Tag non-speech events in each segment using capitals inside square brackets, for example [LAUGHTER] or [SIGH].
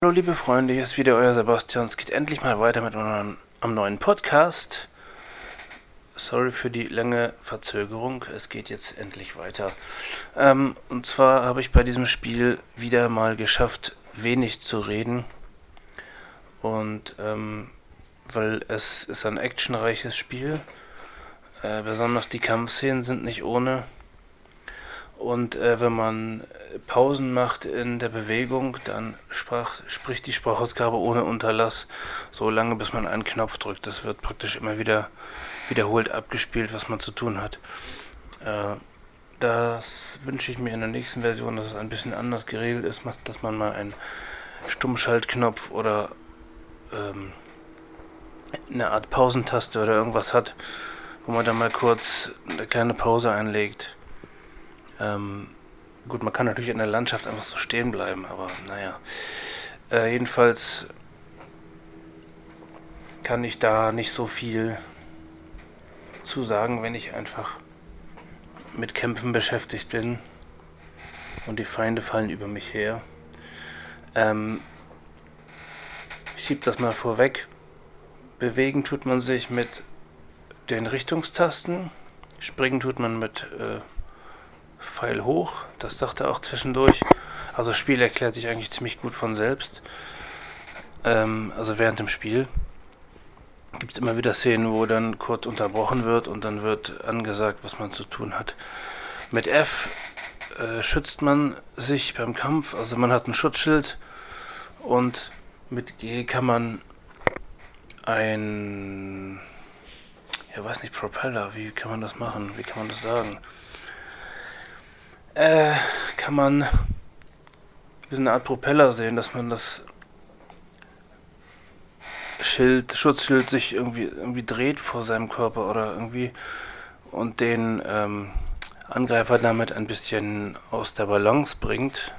Hallo liebe Freunde, hier ist wieder euer Sebastian. Es geht endlich mal weiter mit einem neuen Podcast. Sorry für die lange Verzögerung. Es geht jetzt endlich weiter. Ähm, und zwar habe ich bei diesem Spiel wieder mal geschafft, wenig zu reden. Und ähm, weil es ist ein actionreiches Spiel. Äh, besonders die Kampfszenen sind nicht ohne. Und äh, wenn man Pausen macht in der Bewegung, dann sprach, spricht die Sprachausgabe ohne Unterlass so lange, bis man einen Knopf drückt. Das wird praktisch immer wieder wiederholt abgespielt, was man zu tun hat. Äh, das wünsche ich mir in der nächsten Version, dass es ein bisschen anders geregelt ist, dass man mal einen Stummschaltknopf oder ähm, eine Art Pausentaste oder irgendwas hat, wo man dann mal kurz eine kleine Pause einlegt. Ähm, gut, man kann natürlich in der Landschaft einfach so stehen bleiben, aber naja. Äh, jedenfalls kann ich da nicht so viel zu sagen, wenn ich einfach mit Kämpfen beschäftigt bin und die Feinde fallen über mich her. Ähm, ich schieb das mal vorweg. Bewegen tut man sich mit den Richtungstasten. Springen tut man mit äh, Pfeil hoch. Das sagt er auch zwischendurch. Also das Spiel erklärt sich eigentlich ziemlich gut von selbst. Ähm, also während dem Spiel gibt es immer wieder Szenen, wo dann kurz unterbrochen wird und dann wird angesagt, was man zu tun hat. Mit F äh, schützt man sich beim Kampf, also man hat ein Schutzschild und mit G kann man ein, ja weiß nicht, Propeller, wie kann man das machen, wie kann man das sagen? Äh, kann man wie eine Art Propeller sehen, dass man das Schild, Schutzschild sich irgendwie, irgendwie dreht vor seinem Körper oder irgendwie und den ähm, Angreifer damit ein bisschen aus der Balance bringt.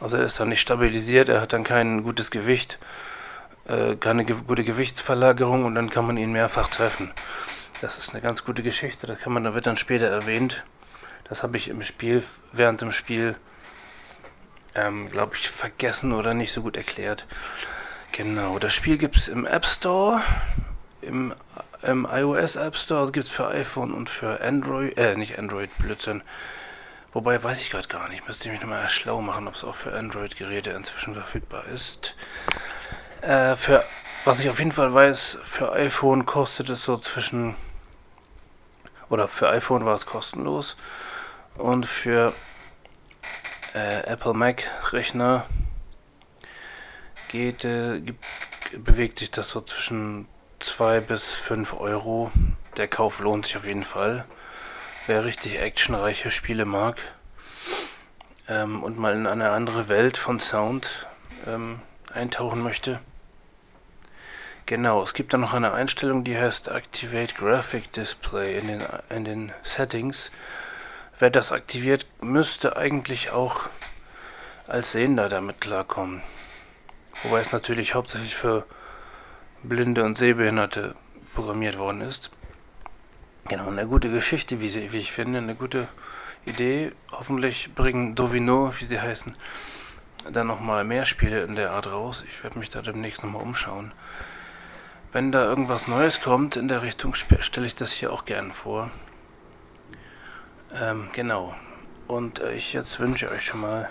Also er ist dann nicht stabilisiert, er hat dann kein gutes Gewicht, äh, keine ge gute Gewichtsverlagerung und dann kann man ihn mehrfach treffen. Das ist eine ganz gute Geschichte, das kann man, da wird dann später erwähnt. Das habe ich im Spiel, während dem Spiel, ähm, glaube ich, vergessen oder nicht so gut erklärt. Genau, das Spiel gibt es im App Store, im, im iOS App Store, also gibt es für iPhone und für Android, äh, nicht Android, Blödsinn. Wobei weiß ich gerade gar nicht, müsste ich mich nochmal schlau machen, ob es auch für Android-Geräte inzwischen verfügbar ist. Äh, für, was ich auf jeden Fall weiß, für iPhone kostet es so zwischen, oder für iPhone war es kostenlos und für äh, Apple Mac Rechner geht, äh, gibt, bewegt sich das so zwischen 2 bis 5 Euro. Der Kauf lohnt sich auf jeden Fall. Wer richtig actionreiche Spiele mag ähm, und mal in eine andere Welt von Sound ähm, eintauchen möchte. Genau, es gibt dann noch eine Einstellung, die heißt Activate Graphic Display in den, in den Settings. Wer das aktiviert, müsste eigentlich auch als Sehender damit klarkommen. Wobei es natürlich hauptsächlich für Blinde und Sehbehinderte programmiert worden ist. Genau, eine gute Geschichte, wie, sie, wie ich finde, eine gute Idee. Hoffentlich bringen Dovino, wie sie heißen, dann nochmal mehr Spiele in der Art raus. Ich werde mich da demnächst nochmal umschauen. Wenn da irgendwas Neues kommt in der Richtung, stelle ich das hier auch gern vor. Ähm, genau. Und äh, ich jetzt wünsche euch schon mal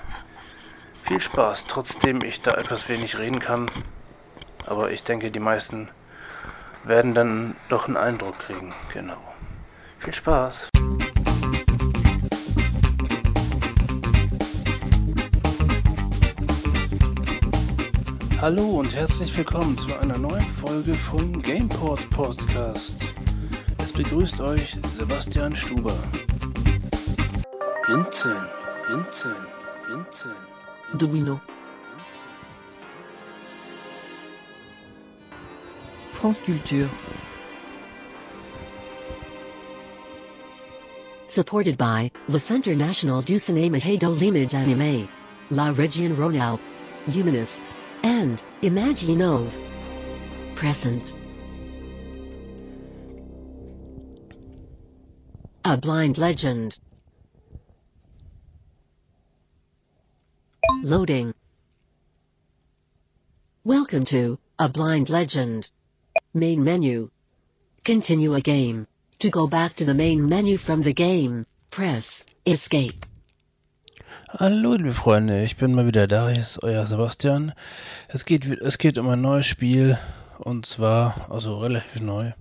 viel Spaß, trotzdem ich da etwas wenig reden kann. Aber ich denke, die meisten werden dann doch einen Eindruck kriegen. Genau. Viel Spaß. Hallo und herzlich willkommen zu einer neuen Folge vom Gameport Podcast. Es begrüßt euch Sebastian Stuber. Blinzeln, blinzeln, blinzeln. Domino. France Culture. Supported by the Centre National du Cinéma et de l'Image Animée, La Région Rhône-Alpes, Humanist, and Imaginov. Present. A blind legend. Loading. Welcome to A Blind Legend. Main menu. Continue a game. To go back to the main menu from the game, press Escape. Hallo, liebe Freunde, ich bin mal wieder da. Hier ist euer Sebastian. Es geht, es geht um ein neues Spiel und zwar, also relativ neu.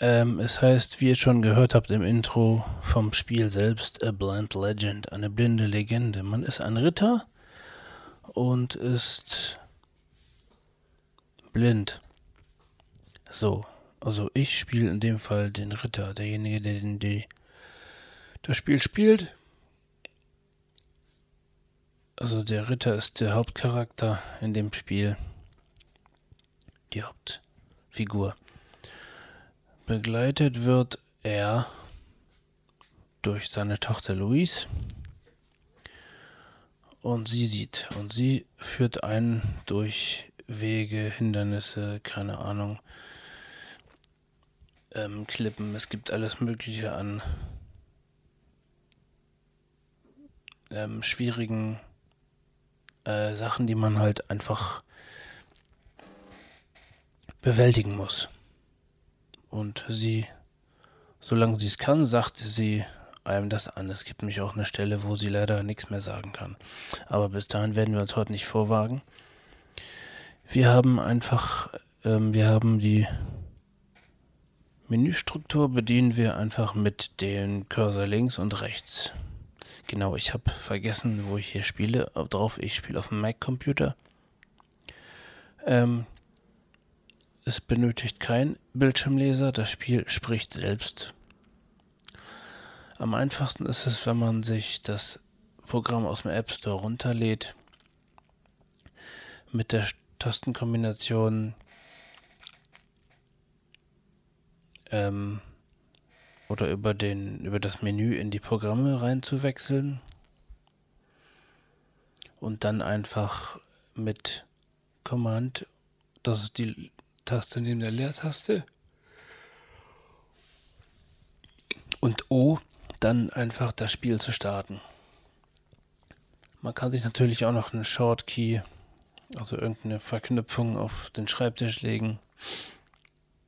Ähm, es heißt, wie ihr schon gehört habt im Intro vom Spiel selbst, A Blind Legend, eine blinde Legende. Man ist ein Ritter und ist blind. So, also ich spiele in dem Fall den Ritter, derjenige, der den, die, das Spiel spielt. Also der Ritter ist der Hauptcharakter in dem Spiel. Die Hauptfigur. Begleitet wird er durch seine Tochter Louise. Und sie sieht. Und sie führt einen durch Wege, Hindernisse, keine Ahnung, ähm, Klippen. Es gibt alles Mögliche an ähm, schwierigen äh, Sachen, die man halt einfach bewältigen muss. Und sie, solange sie es kann, sagt sie einem das an. Es gibt nämlich auch eine Stelle, wo sie leider nichts mehr sagen kann. Aber bis dahin werden wir uns heute nicht vorwagen. Wir haben einfach, ähm, wir haben die Menüstruktur bedienen wir einfach mit dem Cursor links und rechts. Genau, ich habe vergessen, wo ich hier spiele. Drauf, ich spiele auf dem Mac-Computer. Ähm, es benötigt kein Bildschirmleser, das Spiel spricht selbst. Am einfachsten ist es, wenn man sich das Programm aus dem App Store runterlädt. Mit der Tastenkombination ähm, oder über den über das Menü in die Programme reinzuwechseln und dann einfach mit Command, das ist die Taste neben der Leertaste. Und O, dann einfach das Spiel zu starten. Man kann sich natürlich auch noch eine Shortkey, also irgendeine Verknüpfung auf den Schreibtisch legen,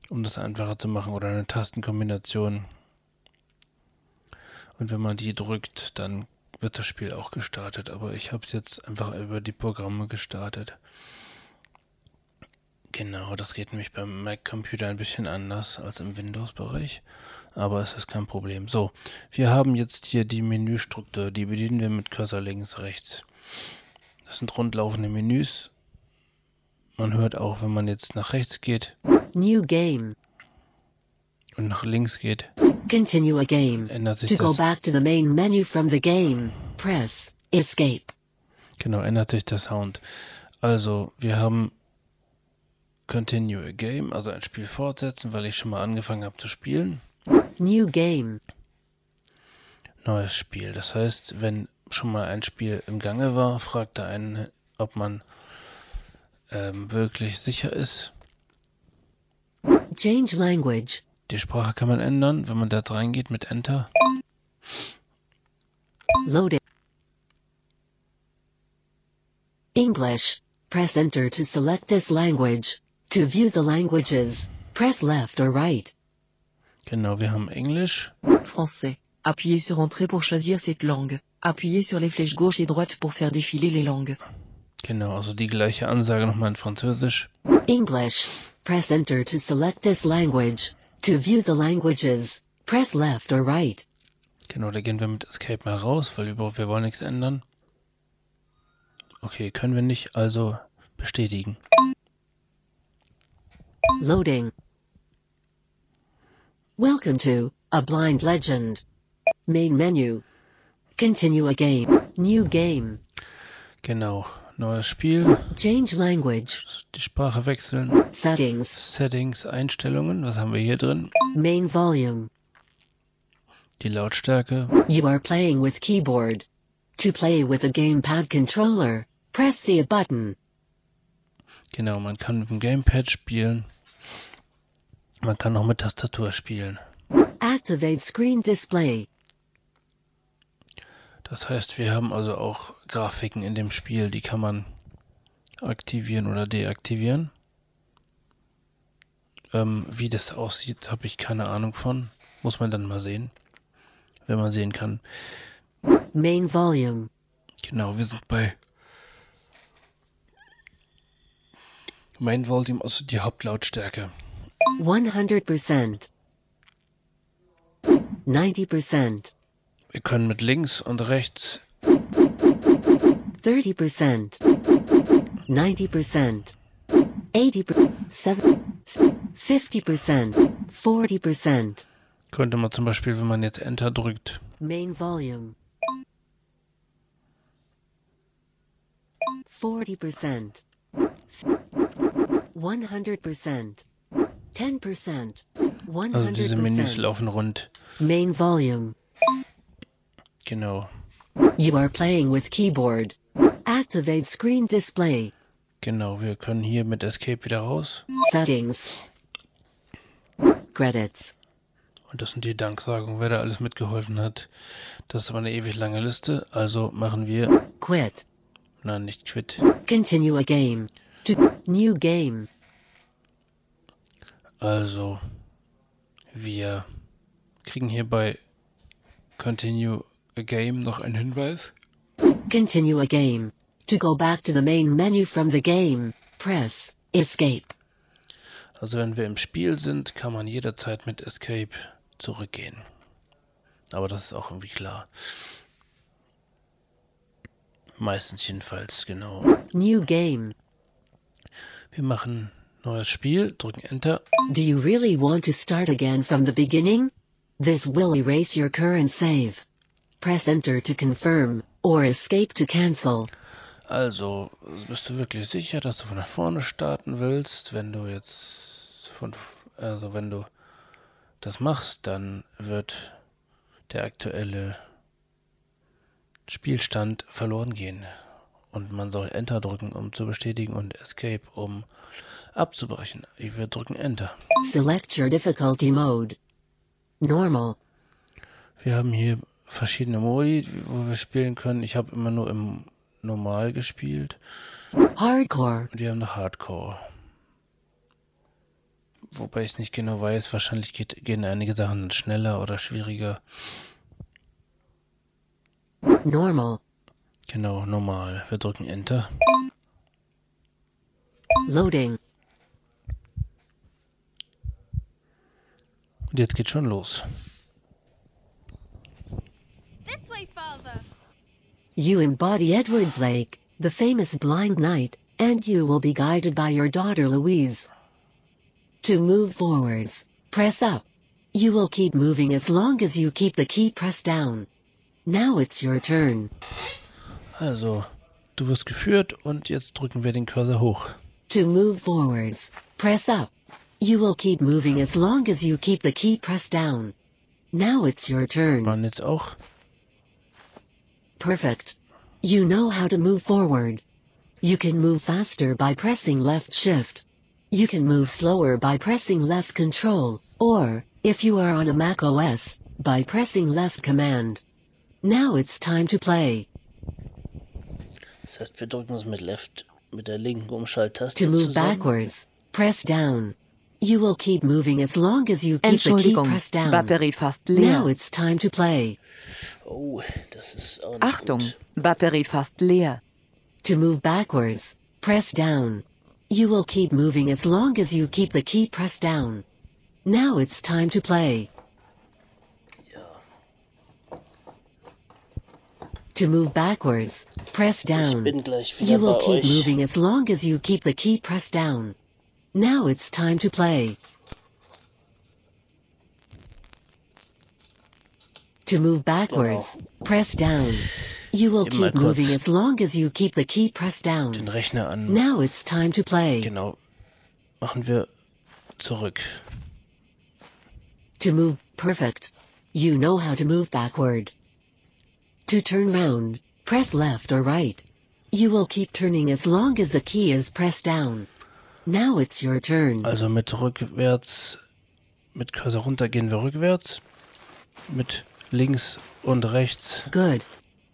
um das einfacher zu machen oder eine Tastenkombination. Und wenn man die drückt, dann wird das Spiel auch gestartet. Aber ich habe es jetzt einfach über die Programme gestartet. Genau, das geht nämlich beim Mac-Computer ein bisschen anders als im Windows-Bereich, aber es ist kein Problem. So, wir haben jetzt hier die Menüstruktur, die bedienen wir mit Cursor links, rechts. Das sind rundlaufende Menüs. Man hört auch, wenn man jetzt nach rechts geht. New game. Und nach links geht. Continue a game. Ändert sich to das. go back to the main menu from the game, press Escape. Genau, ändert sich der Sound. Also, wir haben Continue a Game, also ein Spiel fortsetzen, weil ich schon mal angefangen habe zu spielen. New game. Neues Spiel. Das heißt, wenn schon mal ein Spiel im Gange war, fragt er einen, ob man ähm, wirklich sicher ist. Change language. Die Sprache kann man ändern, wenn man da reingeht mit Enter. Loading. English. Press enter to select this language. To view the languages, press left or right. Genau, wir haben Englisch. Français. Appuyez sur Entrée pour choisir cette langue. Appuyez sur les flèches gauche et droite pour faire défiler les langues. Genau, also die gleiche Ansage nochmal in Französisch. English. Press enter to select this language. To view the languages, press left or right. Genau, da gehen wir mit Escape mal raus, weil wir, wir wollen nichts ändern. Okay, können wir nicht, also bestätigen. Loading. Welcome to A Blind Legend. Main menu. Continue a game. New game. Genau, neues Spiel, Change language. die Sprache wechseln, Settings. Settings, Einstellungen, was haben wir hier drin? Main volume. Die Lautstärke, You are playing with keyboard. To play with a gamepad controller, press the button. genau, man kann mit dem Gamepad spielen, man kann auch mit Tastatur spielen. Activate screen display. Das heißt, wir haben also auch Grafiken in dem Spiel, die kann man aktivieren oder deaktivieren. Ähm, wie das aussieht, habe ich keine Ahnung von. Muss man dann mal sehen. Wenn man sehen kann. Main volume. Genau, wir sind bei Main Volume, also die Hauptlautstärke. 100%. 90%. Wir können mit links und rechts 30%. 90%. 80%. 50%. 40%. könnte man zum Beispiel, wenn man jetzt Enter drückt, Main volume. 40%. 100%. 10%. also diese Menüs 100%. laufen rund. Main volume. Genau, You are playing with keyboard. Activate screen display. genau. Wir können hier mit Escape wieder raus. Settings. Credits. Und das sind die Danksagungen, wer da alles mitgeholfen hat. Das ist aber eine ewig lange Liste. Also machen wir, Quit. nein, nicht quit. Continue a game. To new game. Also, wir kriegen hier bei Continue a Game noch einen Hinweis. Continue a game. To go back to the main menu from the game, press Escape. Also wenn wir im Spiel sind, kann man jederzeit mit Escape zurückgehen. Aber das ist auch irgendwie klar. Meistens jedenfalls, genau. New game. Wir machen neues Spiel, drücken Enter. Do you really want to start again from the beginning? This will erase your current save. Press Enter to confirm, or Escape to cancel. Also, bist du wirklich sicher, dass du von vorne starten willst? Wenn du jetzt von, also wenn du das machst, dann wird der aktuelle Spielstand verloren gehen. Und man soll Enter drücken, um zu bestätigen und Escape, um abzubrechen. Wir drücken Enter. Select your difficulty mode. Normal. Wir haben hier verschiedene Modi, wo wir spielen können. Ich habe immer nur im Normal gespielt. Hardcore. Und wir haben noch Hardcore. Wobei ich es nicht genau weiß, wahrscheinlich geht, gehen einige Sachen schneller oder schwieriger. Normal. Genau, normal. Wir drücken Enter. Loading. Und jetzt geht schon los. This way, Father. You embody Edward Blake, the famous blind knight, and you will be guided by your daughter Louise. To move forwards, press up. You will keep moving as long as you keep the key pressed down. Now it's your turn. Also, du wirst geführt und jetzt drücken wir den Cursor hoch. To move forwards, press up. You will keep moving as long as you keep the key pressed down. Now it's your turn. Waren jetzt auch. Perfect. You know how to move forward. You can move faster by pressing left shift. You can move slower by pressing left control, or, if you are on a Mac OS, by pressing left command. Now it's time to play. Das heißt, wir drücken uns mit Left, mit der linken Umschalttaste To move zusammen. backwards, press down. You will keep moving as long as you keep the key pressed down. Batterie fast Now it's time to play. Oh, das ist auch nicht Achtung, gut. Batterie fast leer. To move backwards, press down. You will keep moving as long as you keep the key pressed down. Now it's time to play. To move backwards, press down. bin gleich wieder You will keep euch. moving as long as you keep the key pressed down. Now it's time to play. To move backwards, press down. You will Eben keep moving as long as you keep the key pressed Den down. Rechner an. Now it's time to play. Genau. Machen wir zurück. To move, perfect. You know how to move backward. To turn round, press left or right. You will keep turning as long as the key is pressed down. Now it's your turn. Also mit rückwärts, mit Cursor runter gehen wir rückwärts. Mit links und rechts Good.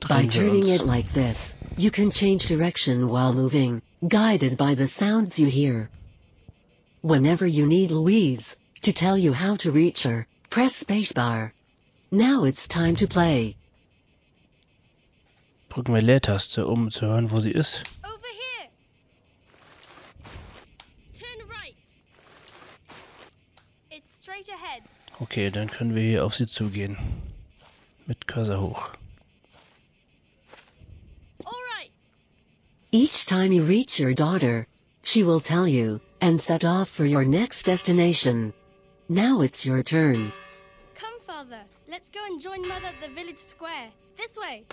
By turning it like this, you can change direction while moving, guided by the sounds you hear. Whenever you need Louise to tell you how to reach her, press spacebar. Now it's time to play. Drücken wir Leertaste, um zu hören, wo sie ist. Over here. Turn right. It's straight ahead. Okay, dann können wir hier auf sie zugehen. Mit Cursor hoch. Each time you reach your daughter, she will tell you, and set off for your next destination. Now it's your turn. Come, father. Let's go and join mother at the village square. This way.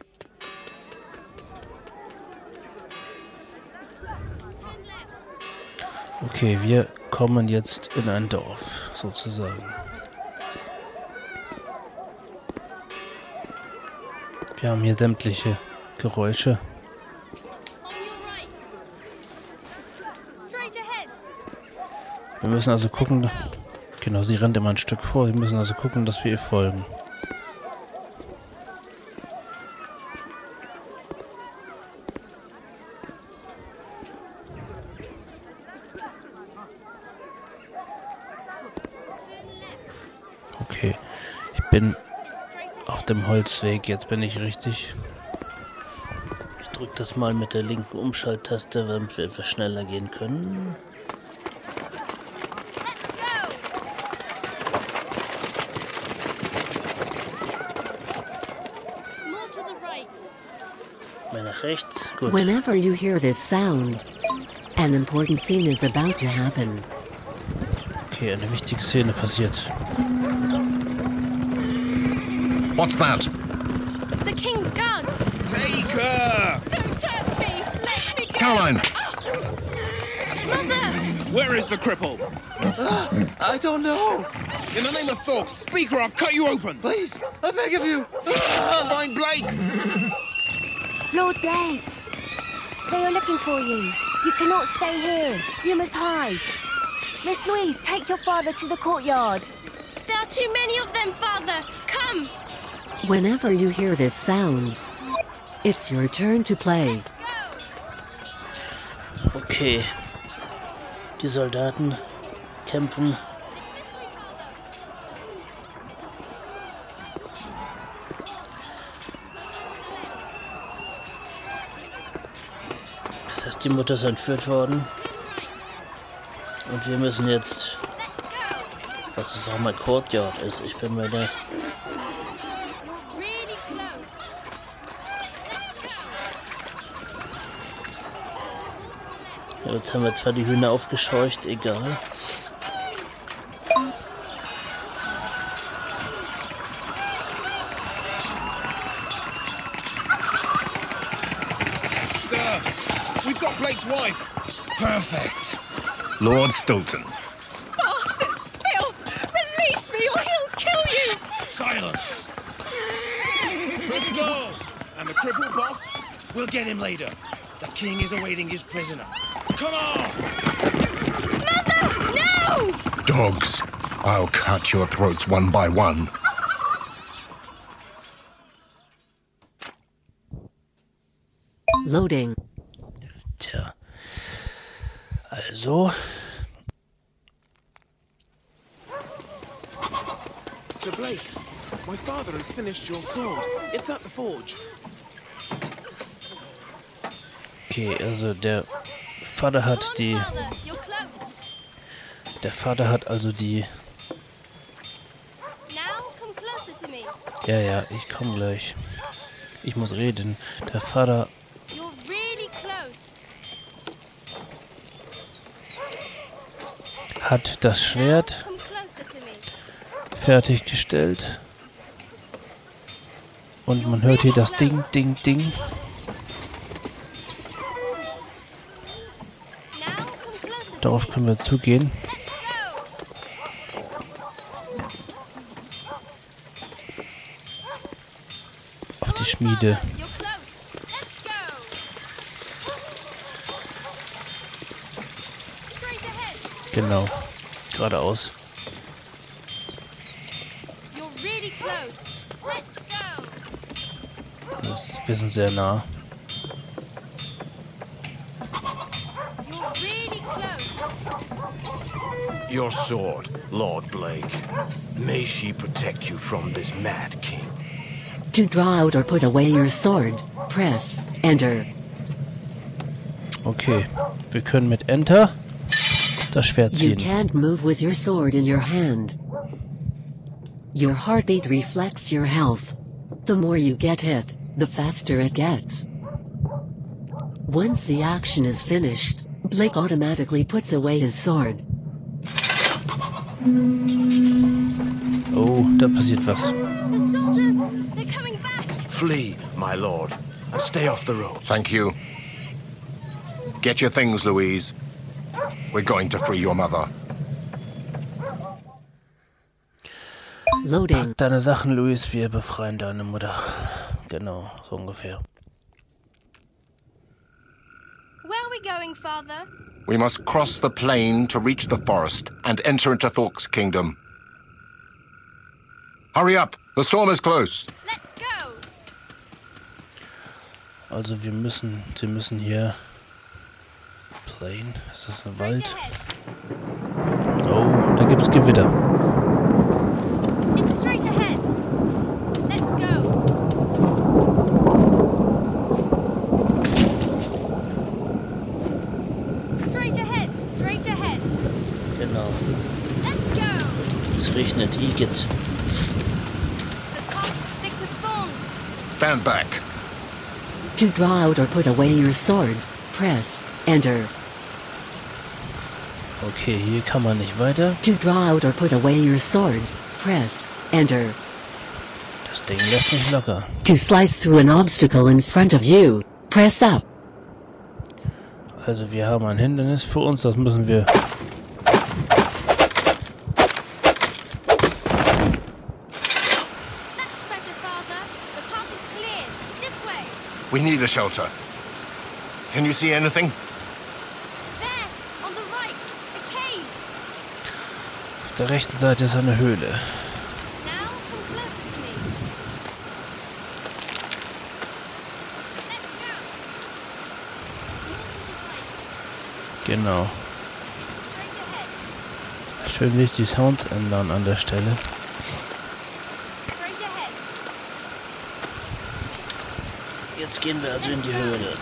Okay, wir kommen jetzt in ein Dorf, sozusagen. Wir haben hier sämtliche Geräusche. Wir müssen also gucken, genau, sie rennt immer ein Stück vor. Wir müssen also gucken, dass wir ihr folgen. Turn left. Okay, ich bin It's straight ahead. auf dem Holzweg. Jetzt bin ich richtig. Ich drücke das mal mit der linken Umschalttaste, damit wir etwas schneller gehen können. Mehr nach rechts. Gut. Whenever you hear this sound, an important scene is about to happen. Okay, eine wichtige Szene passiert. What's that? The king's guard. Take her! Don't touch me. Let me go. Caroline! Oh. Mother. Where is the cripple? Uh, I don't know. In the name of Thork, speak or I'll cut you open. Please, I beg of you. Ah, Find Blake. Lord Blake, they are looking for you. You cannot stay here. You must hide. Miss Louise, take your father to the courtyard. There are too many of them, father. Come. Whenever you hear this sound, it's your turn to play. Okay. Die Soldaten kämpfen. Das heißt, die Mutter ist entführt worden. Und wir müssen jetzt, was es auch mal Courtyard ist, ich bin mir da. Ja, Jetzt haben wir zwar die Hühner aufgescheucht, egal. Sir, we've got Blake's wife. Perfect. Lord Stilton. Bastards! Phil! Release me or he'll kill you! Silence. Let's go. And the crippled boss? We'll get him later. The king is awaiting his prisoner. Come on! No! Dogs. I'll cut your throats one by one. Loading. Tja. Also, Sir Blake, my father has finished your sword. It's at the forge. okay, also der Vater hat die, der Vater hat also die, ja, ja, ich komme gleich. Ich muss reden. Der Vater hat das Schwert fertiggestellt. Und man hört hier das Ding, Ding, Ding. Now come closer to Darauf können wir zugehen. Auf die Schmiede. Genau. Geradeaus. Das Wir sind sehr nah. Your sword, Lord Blake. May she protect you from this mad king. To draw out or put away your sword, press Enter. Okay, wir können mit Enter das Schwert You can't move with your sword in your hand. Your heartbeat reflects your health. The more you get hit, the faster it gets. Once the action is finished, Blake automatically puts away his sword. Oh, da passiert was. Flee, my lord, and stay off the roads. Thank you. Get your things, Louise. We're going to free your mother. Loading. Pack deine Sachen, Luis, wir befreien deine Mutter. Genau, so ungefähr. Where are we going, Father? We must cross the plain to reach the forest and enter into Thork's kingdom. Hurry up! The storm is close. Let's go. Also wir müssen, sie müssen hier... Plain? Ist das ein Straight Wald? ahead. Oh, da gibt's Gewitter. Es regnet Igitt. Stand back. To draw out or put away your sword, press Enter. Okay, hier kann man nicht weiter. To draw out or put away your sword, press Enter. Das Ding lässt nicht locker. To slice through an obstacle in front of you, press up. Also wir haben ein Hindernis für uns, das müssen wir... That's better, Father. The path is cleared. This way. We need a shelter. Can you see anything? There. On the right. A cave. Auf der rechten Seite ist eine Höhle. Genau. Schön nicht die Sounds ändern an der Stelle. Straight ahead. Jetzt gehen wir also in die Höhle.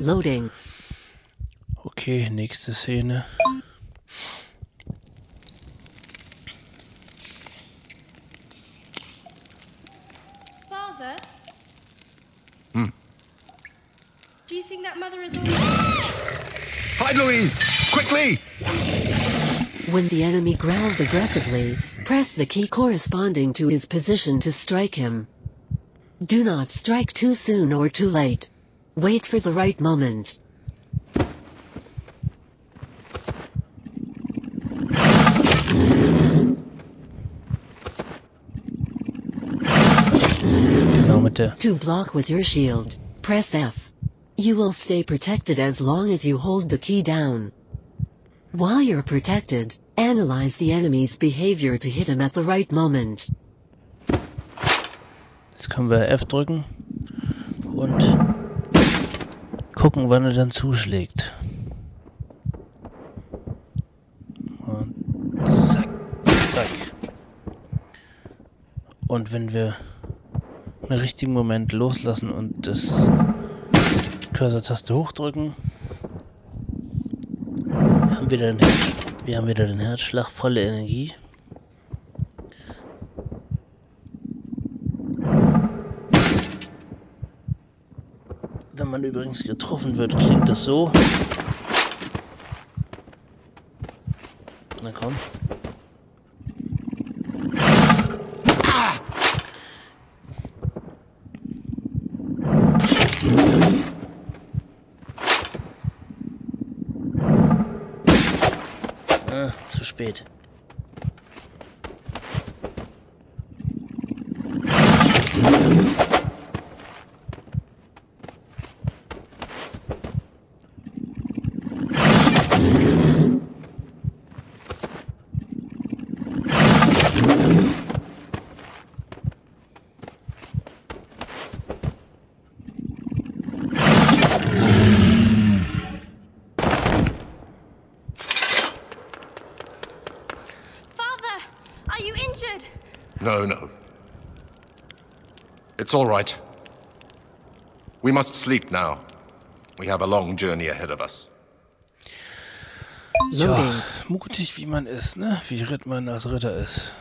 Loading. Okay, nächste Szene. Aggressively, press the key corresponding to his position to strike him. Do not strike too soon or too late. Wait for the right moment. To block with your shield, press F. You will stay protected as long as you hold the key down. While you're protected, analyze the enemy's behavior to hit him at the right moment. Jetzt können wir F drücken und gucken, wann er dann zuschlägt. Und zack, zack. Und wenn wir im richtigen Moment loslassen und das Cursor-Taste hochdrücken, haben wir dann wir haben wieder den Herzschlag, volle Energie. Wenn man übrigens getroffen wird, klingt das so. Na komm. bid. No, no. It's all right. We must sleep now. We have a long journey ahead of us. Ja, mutig wie man ist, ne? Wie ritt man als Ritter ist.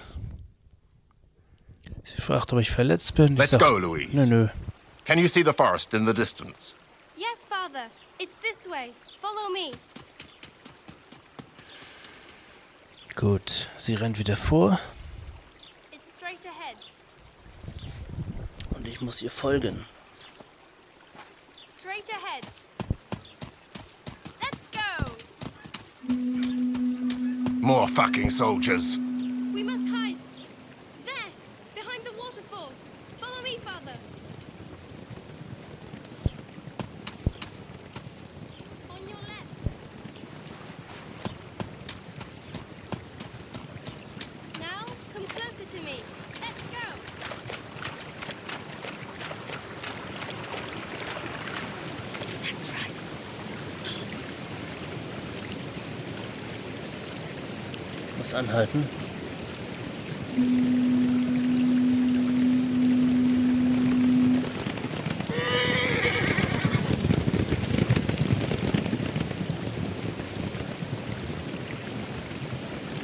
Sie fragt, ob ich verletzt bin. Ich Let's sag, go, Louise. Nö, nö. Can you see the forest in the distance? Yes, Father. It's this way. Follow me. Gut, sie rennt wieder vor It's straight ahead. Und ich muss ihr folgen. Straight ahead. Let's go. More fucking soldiers. We must hide. There, behind the waterfall. Follow me, Father. On your left. Now, come closer to me. Let's go. That's right. Muss anhalten.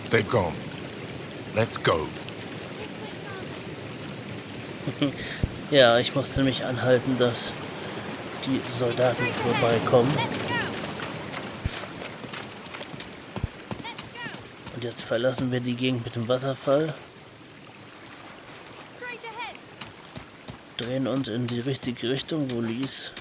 They've gone. Let's go. [LAUGHS] Ja, ich musste mich anhalten, dass die Soldaten vorbeikommen. Let's go. Let's go. Und jetzt verlassen wir die Gegend mit dem Wasserfall, drehen uns in die richtige Richtung, wo Lies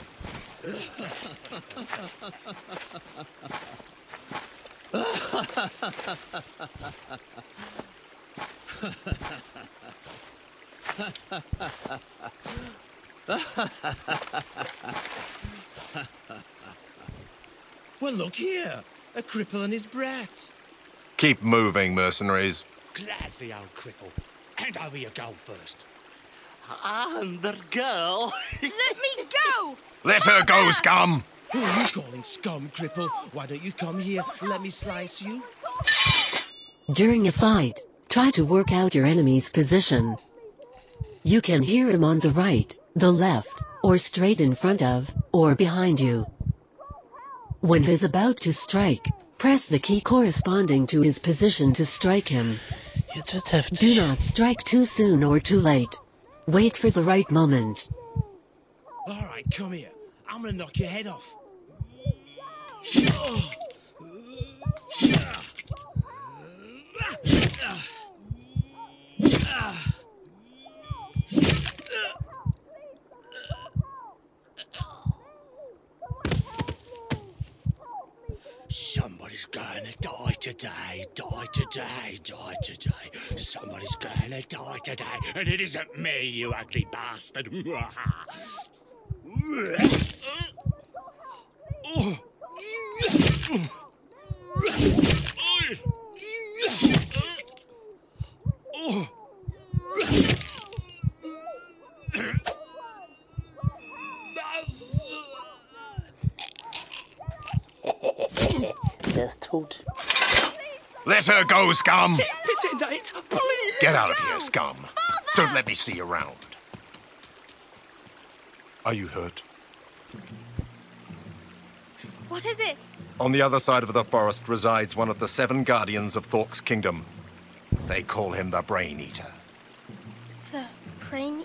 Well, look here. A cripple and his brat. Keep moving, mercenaries. Gladly, old cripple. Hand over your gold first. And the girl. [LAUGHS] Let me go. Let her go, scum! Who are you calling scum, cripple? Why don't you come here? Let me slice you. During a fight, try to work out your enemy's position. You can hear him on the right, the left, or straight in front of, or behind you. When he's about to strike, press the key corresponding to his position to strike him. Jetzt wird's Do not strike too soon or too late. Wait for the right moment. All right, come here. I'm gonna knock your head off. Somebody's gonna die today, die today, die today. Somebody's gonna die today, and it isn't me, you ugly bastard. Der ist tot. Let her go, scum! Pity, Nate, please. Get out of here, scum! Don't let me see you around. Are you hurt? What is it? On the other side of the forest resides one of the seven guardians of Thork's kingdom. They call him the Brain Eater. The brain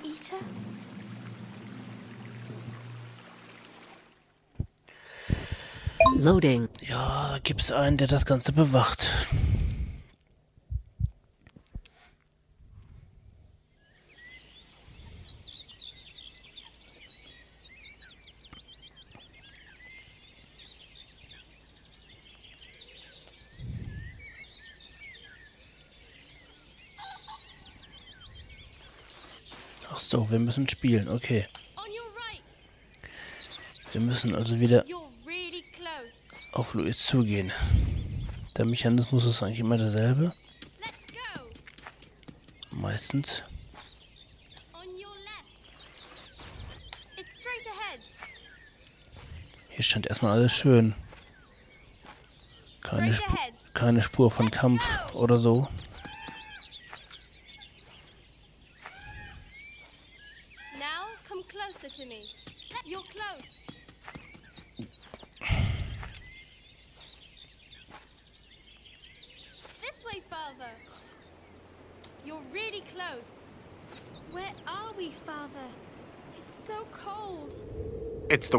Loading. Ja, da gibt's einen, der das Ganze bewacht. Ach so, wir müssen spielen, okay. Wir müssen also wieder. Auf Luis zugehen. Der Mechanismus ist eigentlich immer derselbe. Meistens. Hier stand erstmal alles schön. Keine, Sp keine Spur von Kampf oder so.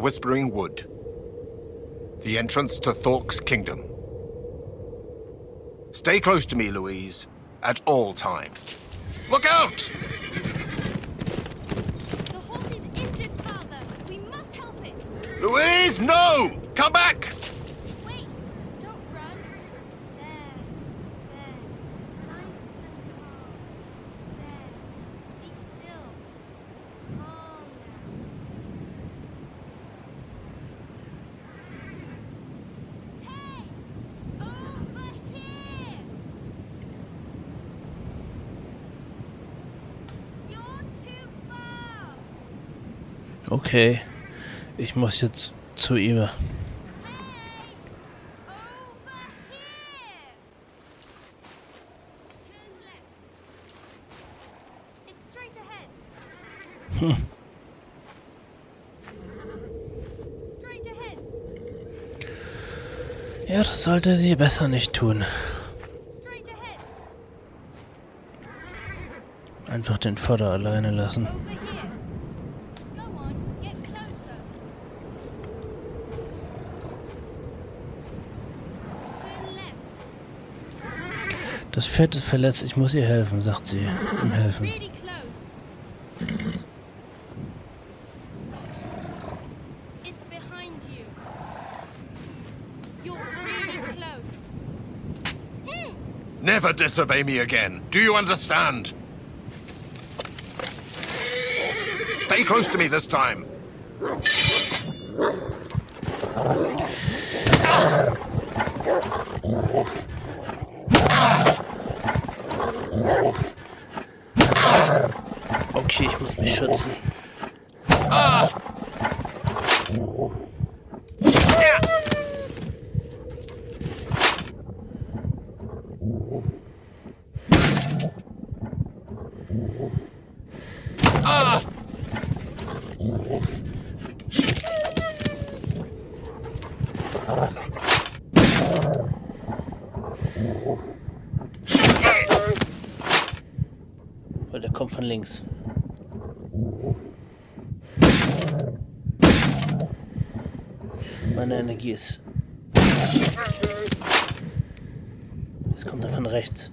Whispering Wood. The entrance to Thork's kingdom. Stay close to me, Louise, at all times. Look out! The horse is injured, Father. We must help it. Louise, no! Come back! Okay, ich muss jetzt zu ihm. Ahead. Ja, das sollte sie besser nicht tun. Einfach den Vater alleine lassen. Over here. Go on, get closer. Turn left. Das Pferd ist verletzt, ich muss ihr helfen, sagt sie. Ihm helfen. Hmm. Never disobey me again. Do you understand? Stay close to me this time. Okay, ich muss mich schützen. Weil der kommt von links. Meine Energie ist. Es kommt da von rechts.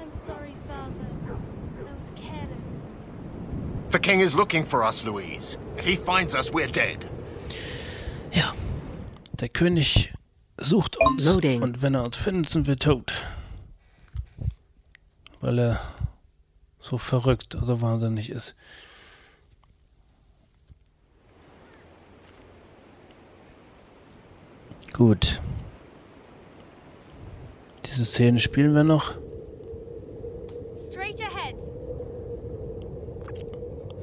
I'm sorry, Father. I was careless. The king is looking for us, Louise. If he finds us, we're dead. Ja. Der König sucht uns. Loading. Und wenn er uns findet, sind wir tot. Weil er so verrückt oder wahnsinnig ist. Gut. Diese Szene spielen wir noch. Straight ahead.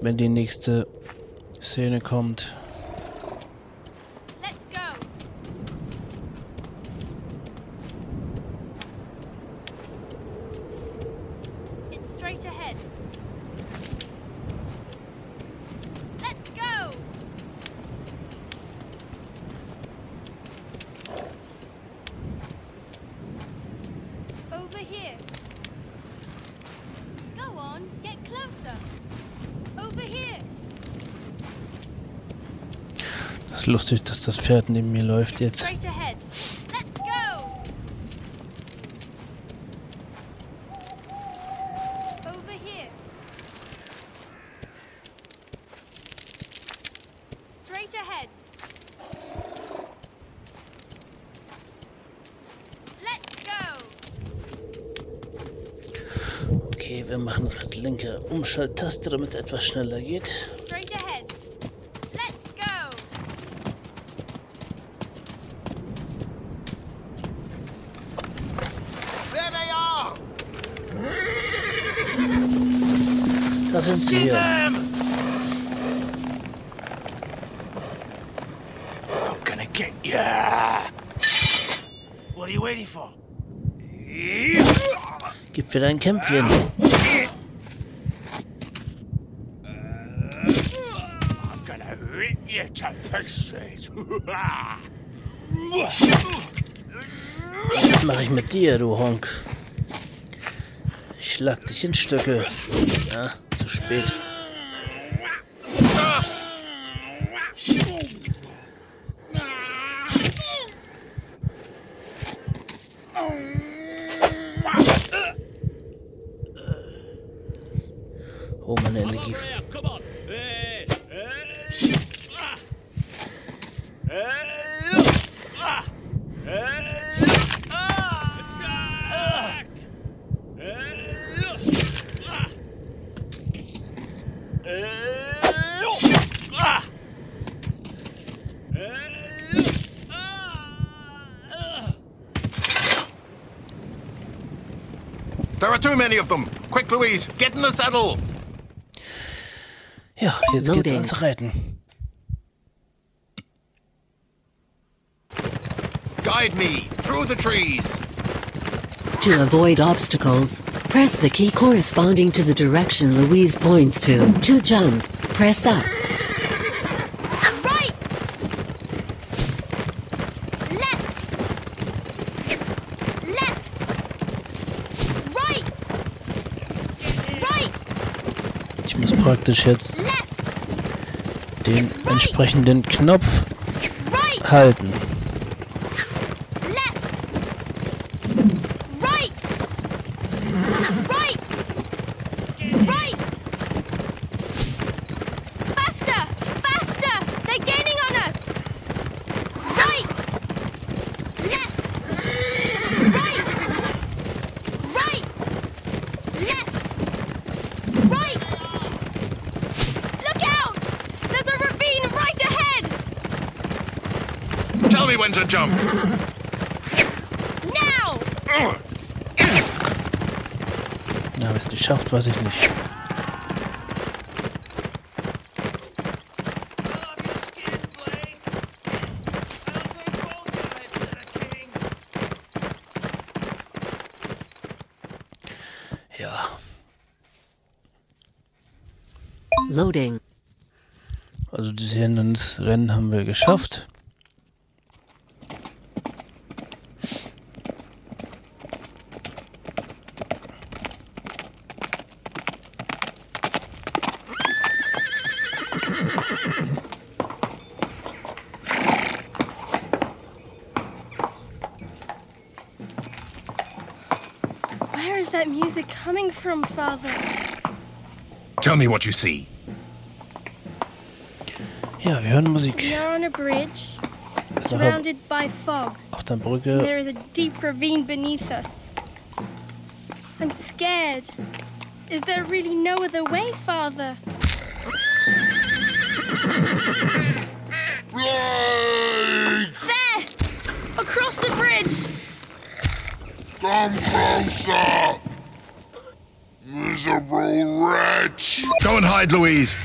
Wenn die nächste Szene kommt. Straight ahead. Let's go. Over here. Go on, get closer. Over here. Das ist lustig, dass das Pferd neben mir läuft jetzt. Okay, wir machen das mit linker Umschalttaste, damit es etwas schneller geht. Straight ahead. Let's go. Sind sie hier. I'm gonna get ya. What are you waiting for? Gib wieder ein Kämpfchen. I'm gonna rip you to pieces. Was mache ich mit dir, du Honk? Ich schlag dich in Stücke. Ja, zu spät. Oh, meine Energie. Too many of them. Quick, Louise, get in the saddle. Ja, jetzt geht's Loading. ans Reiten. Guide me through the trees. To avoid obstacles, press the key corresponding to the direction Louise points to. To jump, press up. Praktisch jetzt den entsprechenden Knopf halten. Left! Right! Right! Right! Faster! Faster! They're gaining on us! Right! Left! Right! Right! Left! Right! Look out! There's a ravine right ahead! When to jump. Now! Na, es geschafft, weiß ich nicht. Ja, Loading. also dieses Hindernisrennen haben wir geschafft. Father? Tell me what you see. Ja, wir hören Musik. We are on a bridge, surrounded by fog. auf der Brücke. There is a deep ravine beneath us. I'm scared. Is there really no other way, Father? There! Across the bridge! Come closer! Miserable wretch! Go and hide, Louise.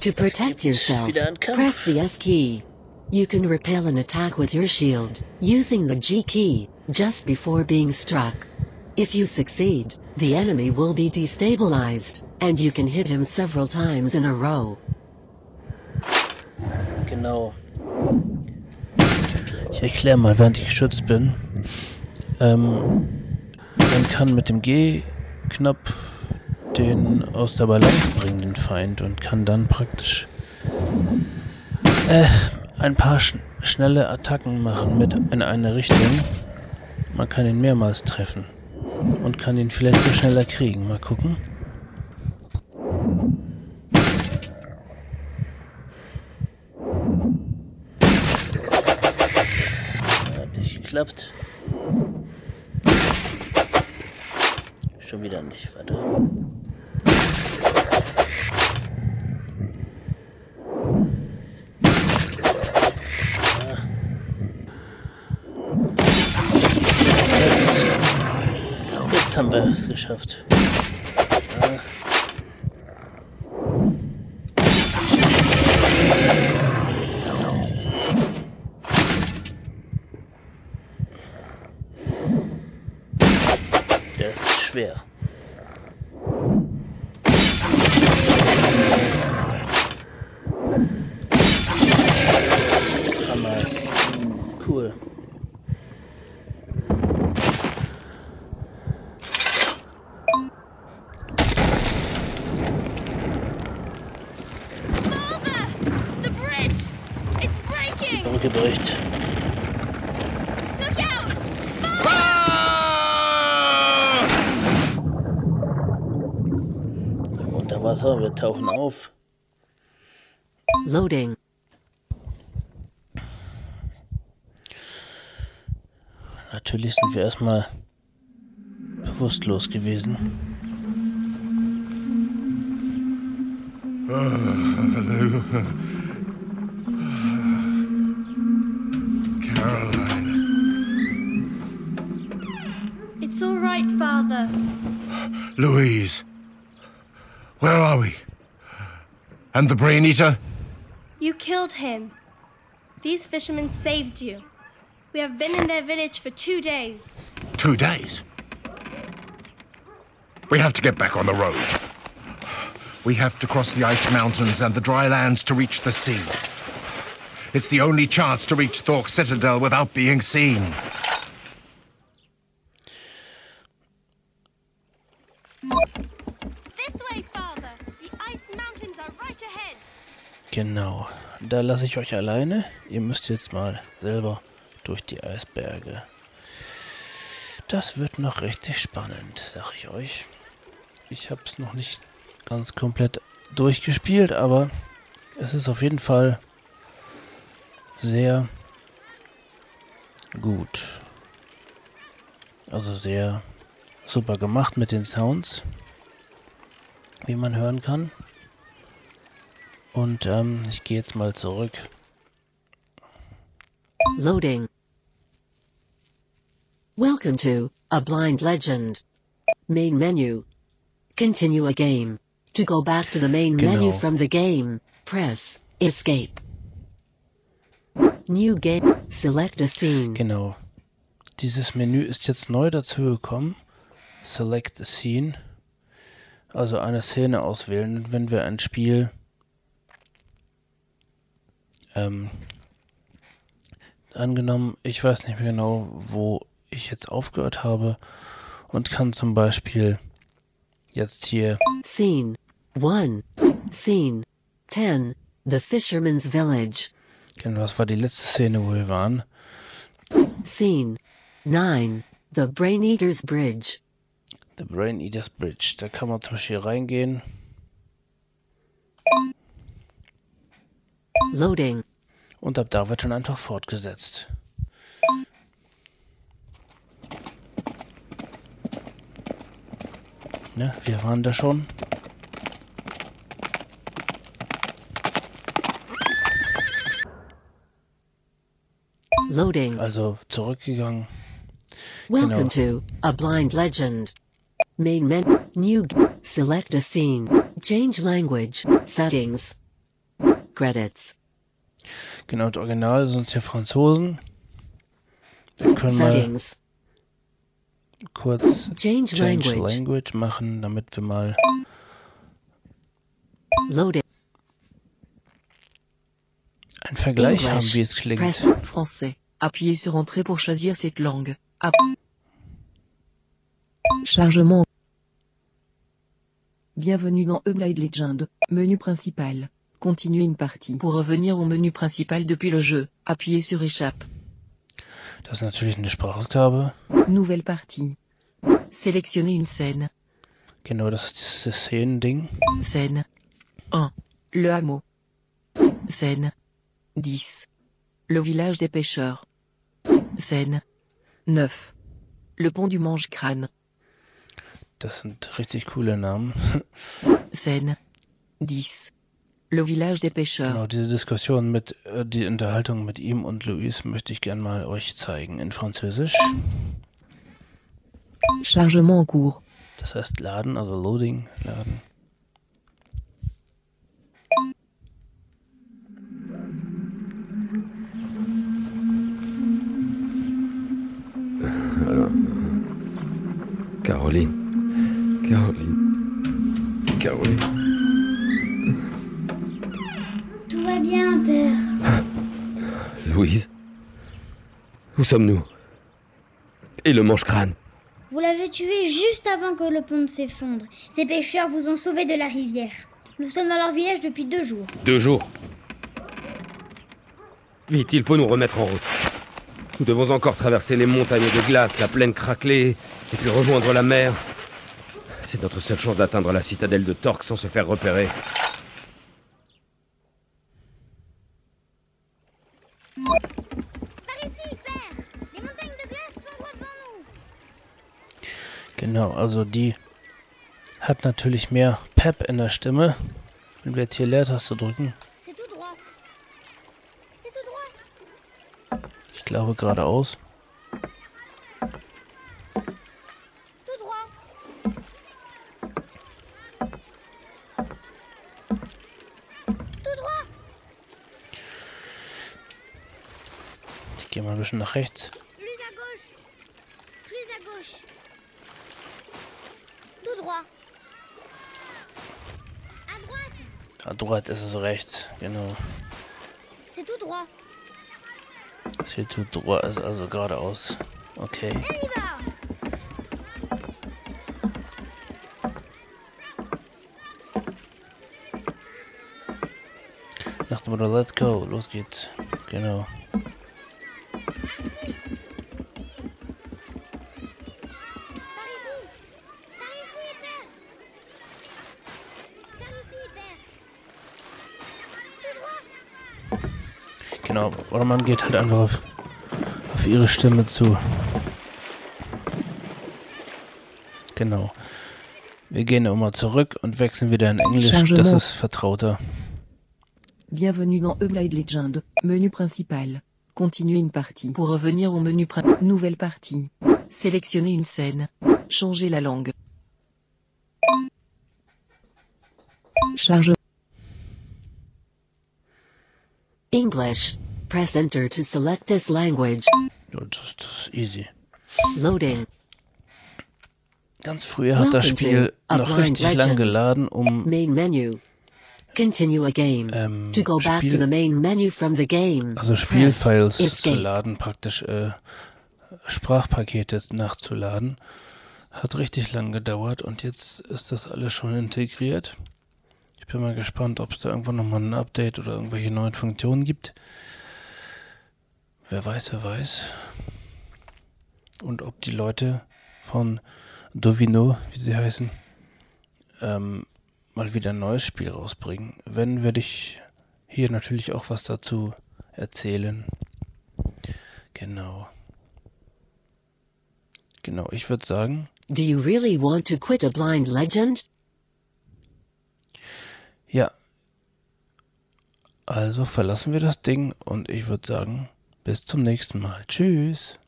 To protect yourself, wieder ein Kampf. press the F key. You can repel an attack with your shield, using the G key, just before being struck. If you succeed, the enemy will be destabilized, and you can hit him several times in a row. Genau. Ich erkläre mal, während ich geschützt bin. Ähm, man kann mit dem G-Knopf den aus der Balance bringen, den Feind, und kann dann praktisch äh, ein paar sch schnelle Attacken machen mit in eine Richtung. Man kann ihn mehrmals treffen und kann ihn vielleicht so schneller kriegen. Mal gucken. geklappt. Schon wieder nicht, warte. Ah. Jetzt, jetzt haben wir es geschafft. Tauchen auf. Loading. Natürlich sind wir erstmal bewusstlos gewesen. Caroline. And the Brain Eater? You killed him. These fishermen saved you. We have been in their village for two days. Two days. We have to get back on the road. We have to cross the ice mountains and the dry lands to reach the sea. It's the only chance to reach Thork Citadel without being seen. Genau. Da lasse ich euch alleine. Ihr müsst jetzt mal selber durch die Eisberge. Das wird noch richtig spannend, sag ich euch. Ich habe es noch nicht ganz komplett durchgespielt, aber es ist auf jeden Fall sehr gut. Also sehr super gemacht mit den Sounds, wie man hören kann. Und ähm, ich gehe jetzt mal zurück. Loading. Welcome to A Blind Legend. Main menu. Continue a game. To go back to the main menu Genau. from the game, press Escape. New game. Select a scene. Genau. Dieses Menü ist jetzt neu dazu gekommen. Select a Scene. Also eine Szene auswählen. Und wenn wir ein Spiel ähm, angenommen, ich weiß nicht mehr genau, wo ich jetzt aufgehört habe und kann zum Beispiel jetzt hier Scene 1. Scene 10. The Fisherman's Village. Genau, das war die letzte Szene, wo wir waren. Scene 9. The Brain Eater's Bridge. The Brain Eaters Bridge. Da kann man zum Beispiel reingehen. Loading. Und ab da wird dann einfach fortgesetzt. Ne, wir waren da schon. Loading. Also zurückgegangen. Welcome Genau. to A Blind Legend. Main menu. New. Select a scene. Change language. Settings. Credits. Genau, das Original sind hier Franzosen. Wir können mal kurz Change Change language. Language machen, damit wir mal Loading. einen Vergleich English. haben, wie es klingt. Press français. Appuyez sur Entrée pour choisir cette langue. App- Chargement. Bienvenue dans Eblade Legend. Menu principal. Continuer une partie. Pour revenir au menu principal depuis le jeu, appuyez sur Échappe. Das ist natürlich eine Sprachausgabe. Nouvelle partie. Sélectionnez une scène. Genau, das ist dieses Szenending. Scène 1. Le hameau. Scène 10. Le village des pêcheurs. Scène 9. Le pont du Mange-Crâne. Das sind richtig coole Namen. [LAUGHS] Scène 10. Le village des pêcheurs. Genau, diese Diskussion mit, äh, die Unterhaltung mit ihm und Luis möchte ich gern mal euch zeigen in Französisch. Chargement en cours. Das heißt laden, also loading, laden. Caroline. Caroline. Caroline. Louise. Où sommes-nous? Et le mange-crâne Vous l'avez tué juste avant que le pont ne s'effondre. Ces pêcheurs vous ont sauvé de la rivière. Nous sommes dans leur village depuis deux jours. Deux jours. Vite, il faut nous remettre en route. Nous devons encore traverser les montagnes de glace, la plaine craquelée, et puis rejoindre la mer. C'est notre seule chance d'atteindre la citadelle de Torque sans se faire repérer. Genau, also die hat natürlich mehr Pep in der Stimme. Wenn wir jetzt hier Leertaste drücken, ich glaube geradeaus. Ich gehe mal ein bisschen nach rechts. Plus à gauche. Plus à gauche. Tout droit. À droite. Droite ist es rechts, genau. C'est tout droit. Hier tut droit ist also geradeaus. Okay. Nach dem Motto, let's go, los geht's. Genau. Genau, oder man geht halt einfach auf, auf ihre Stimme zu. Genau. Wir gehen immer zurück und wechseln wieder in Englisch. Das Chargement. ist vertrauter. Bienvenue dans Blade Legend. Menu principal. Continuez une partie. Pour revenir au menu principal. Nouvelle partie. Sélectionnez une scène. Changez la langue. Charge. English. Press enter to select this language. Ja, das, das ist easy. Loading. Ganz früher hat das Spiel to noch richtig lang Legend. geladen, um Main menu. Continue a game. ähm, to go back to Spiel- the main menu from the game. also Spielfiles zu laden, praktisch äh, Sprachpakete nachzuladen. Hat richtig lang gedauert und jetzt ist das alles schon integriert. Ich bin mal gespannt, ob es da irgendwann nochmal ein Update oder irgendwelche neuen Funktionen gibt. Wer weiß, wer weiß. Und ob die Leute von Dovino, wie sie heißen, ähm, mal wieder ein neues Spiel rausbringen. Wenn, werde ich hier natürlich auch was dazu erzählen. Genau. Genau, ich würde sagen, Do you really want to quit a blind legend? ja. Also verlassen wir das Ding und ich würde sagen, bis zum nächsten Mal. Tschüss.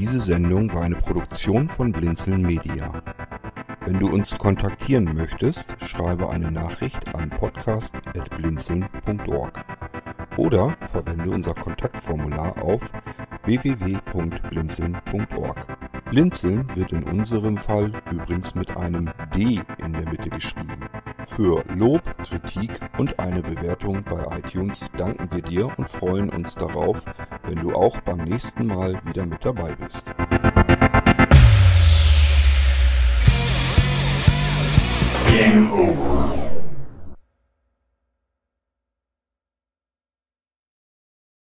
Diese Sendung war eine Produktion von Blinzeln Media. Wenn du uns kontaktieren möchtest, schreibe eine Nachricht an podcast.blinzeln.org oder verwende unser Kontaktformular auf www.blinzeln.org. Blinzeln wird in unserem Fall übrigens mit einem D in der Mitte geschrieben. Für Lob, Kritik und eine Bewertung bei iTunes danken wir dir und freuen uns darauf, wenn du auch beim nächsten Mal wieder mit dabei bist. Game over.